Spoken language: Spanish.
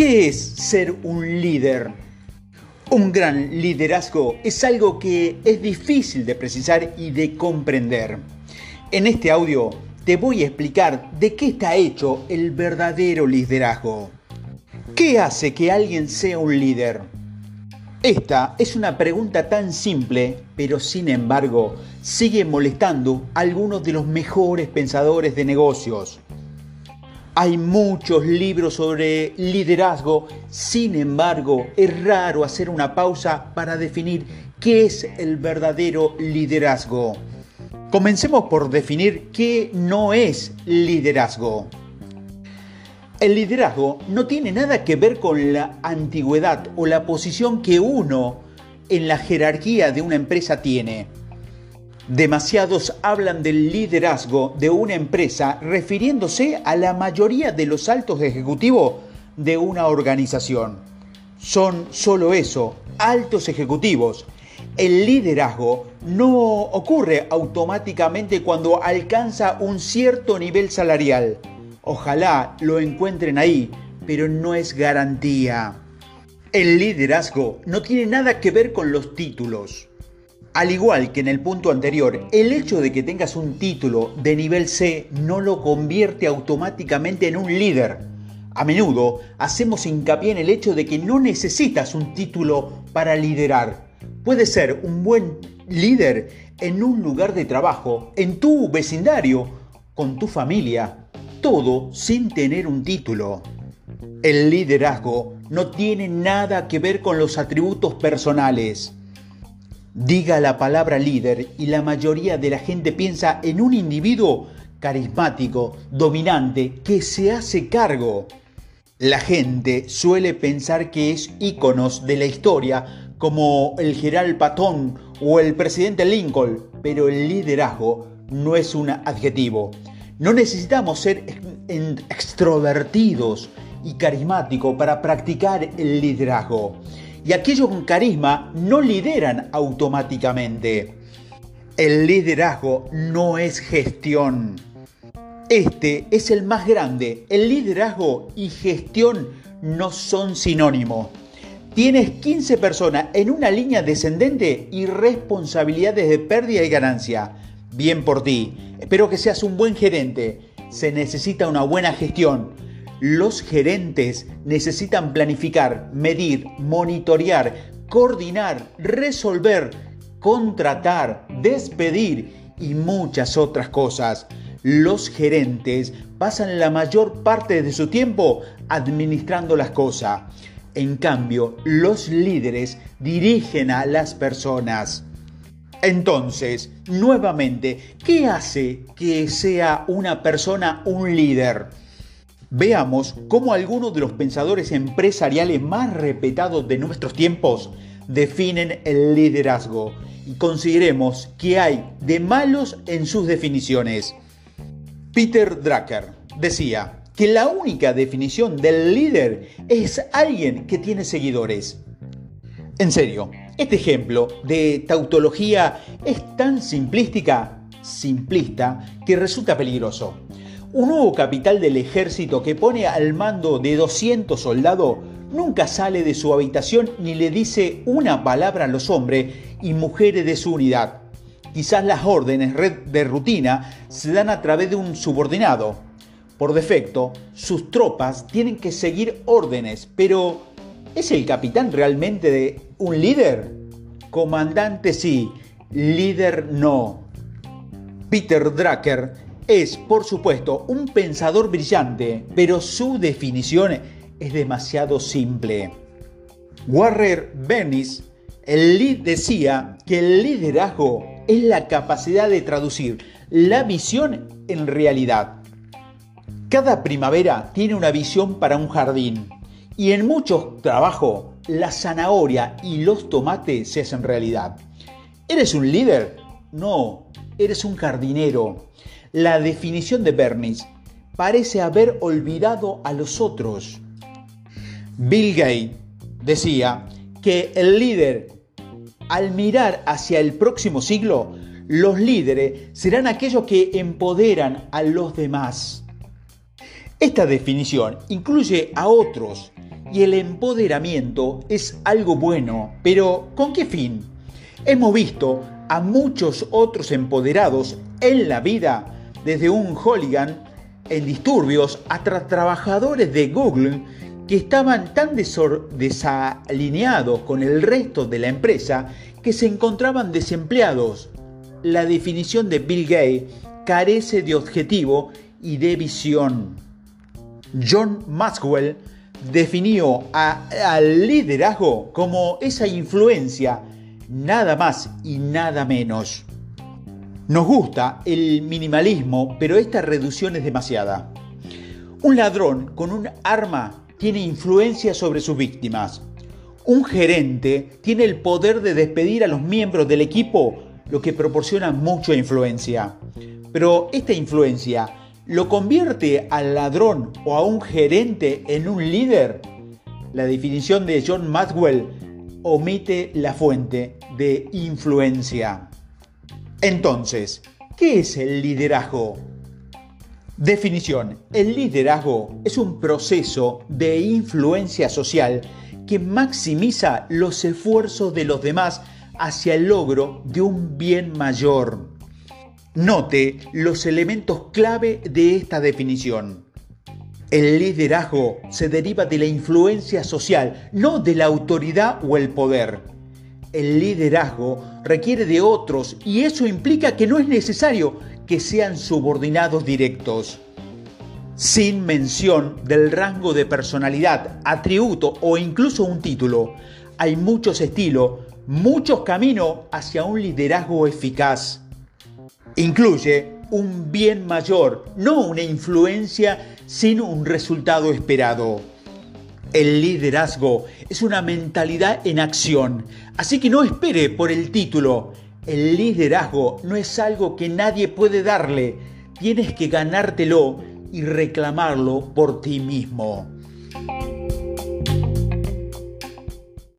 ¿Qué es ser un líder? Un gran liderazgo es algo que es difícil de precisar y de comprender. En este audio te voy a explicar de qué está hecho el verdadero liderazgo. ¿Qué hace que alguien sea un líder? Esta es una pregunta tan simple, pero sin embargo sigue molestando a algunos de los mejores pensadores de negocios. Hay muchos libros sobre liderazgo, sin embargo es raro hacer una pausa para definir qué es el verdadero liderazgo. Comencemos por definir qué no es liderazgo. El liderazgo no tiene nada que ver con la antigüedad o la posición que uno en la jerarquía de una empresa tiene. Demasiados hablan del liderazgo de una empresa refiriéndose a la mayoría de los altos ejecutivos de una organización. Son solo eso, altos ejecutivos. El liderazgo no ocurre automáticamente cuando alcanza un cierto nivel salarial. Ojalá lo encuentren ahí, pero no es garantía. El liderazgo no tiene nada que ver con los títulos. Al igual que en el punto anterior, el hecho de que tengas un título de nivel C no lo convierte automáticamente en un líder. A menudo hacemos hincapié en el hecho de que no necesitas un título para liderar. Puedes ser un buen líder en un lugar de trabajo, en tu vecindario, con tu familia, todo sin tener un título. El liderazgo no tiene nada que ver con los atributos personales. Diga la palabra líder y la mayoría de la gente piensa en un individuo carismático, dominante, que se hace cargo. La gente suele pensar que es íconos de la historia como el general Patón o el presidente Lincoln, pero el liderazgo no es un adjetivo. No necesitamos ser extrovertidos y carismáticos para practicar el liderazgo y aquellos con carisma no lideran automáticamente. El liderazgo no es gestión. Este es el más grande. El liderazgo y gestión no son sinónimos. Tienes 15 personas en una línea descendente y responsabilidades de pérdida y ganancia. Bien por ti. Espero que seas un buen gerente. Se necesita una buena gestión los gerentes necesitan planificar, medir, monitorear, coordinar, resolver, contratar, despedir y muchas otras cosas. Los gerentes pasan la mayor parte de su tiempo administrando las cosas. En cambio, los líderes dirigen a las personas. Entonces, nuevamente, ¿qué hace que sea una persona un líder? Veamos cómo algunos de los pensadores empresariales más respetados de nuestros tiempos definen el liderazgo y consideremos qué hay de malos en sus definiciones. Peter Drucker decía que la única definición del líder es alguien que tiene seguidores. En serio, este ejemplo de tautología es tan simplística, simplista, que resulta peligroso. Un nuevo capital del ejército que pone al mando de 200 soldados nunca sale de su habitación ni le dice una palabra a los hombres y mujeres de su unidad. Quizás las órdenes de rutina se dan a través de un subordinado. Por defecto, sus tropas tienen que seguir órdenes, pero ¿es el capitán realmente de un líder? Comandante sí, líder no. Peter Drucker es, por supuesto, un pensador brillante, pero su definición es demasiado simple. Warren Bernis, el lead decía que el liderazgo es la capacidad de traducir la visión en realidad. Cada primavera tiene una visión para un jardín y en muchos trabajos la zanahoria y los tomates se hacen realidad. ¿Eres un líder? No, eres un jardinero. La definición de Bernis parece haber olvidado a los otros. Bill Gates decía que el líder, al mirar hacia el próximo siglo, los líderes serán aquellos que empoderan a los demás. Esta definición incluye a otros y el empoderamiento es algo bueno, pero ¿con qué fin? Hemos visto a muchos otros empoderados en la vida, desde un hooligan en disturbios hasta trabajadores de Google que estaban tan desalineados con el resto de la empresa que se encontraban desempleados. La definición de Bill Gates carece de objetivo y de visión. John Maxwell definió al liderazgo como esa influencia, nada más y nada menos. Nos gusta el minimalismo, pero esta reducción es demasiada. Un ladrón con un arma tiene influencia sobre sus víctimas. Un gerente tiene el poder de despedir a los miembros del equipo, lo que proporciona mucha influencia. Pero esta influencia lo convierte al ladrón o a un gerente en un líder. La definición de John Maxwell omite la fuente de influencia. Entonces, ¿qué es el liderazgo? Definición. El liderazgo es un proceso de influencia social que maximiza los esfuerzos de los demás hacia el logro de un bien mayor. Note los elementos clave de esta definición. El liderazgo se deriva de la influencia social, no de la autoridad o el poder. El liderazgo requiere de otros y eso implica que no es necesario que sean subordinados directos. Sin mención del rango de personalidad, atributo o incluso un título, hay muchos estilos, muchos caminos hacia un liderazgo eficaz. Incluye un bien mayor, no una influencia sin un resultado esperado. El liderazgo es una mentalidad en acción, así que no espere por el título. El liderazgo no es algo que nadie puede darle, tienes que ganártelo y reclamarlo por ti mismo.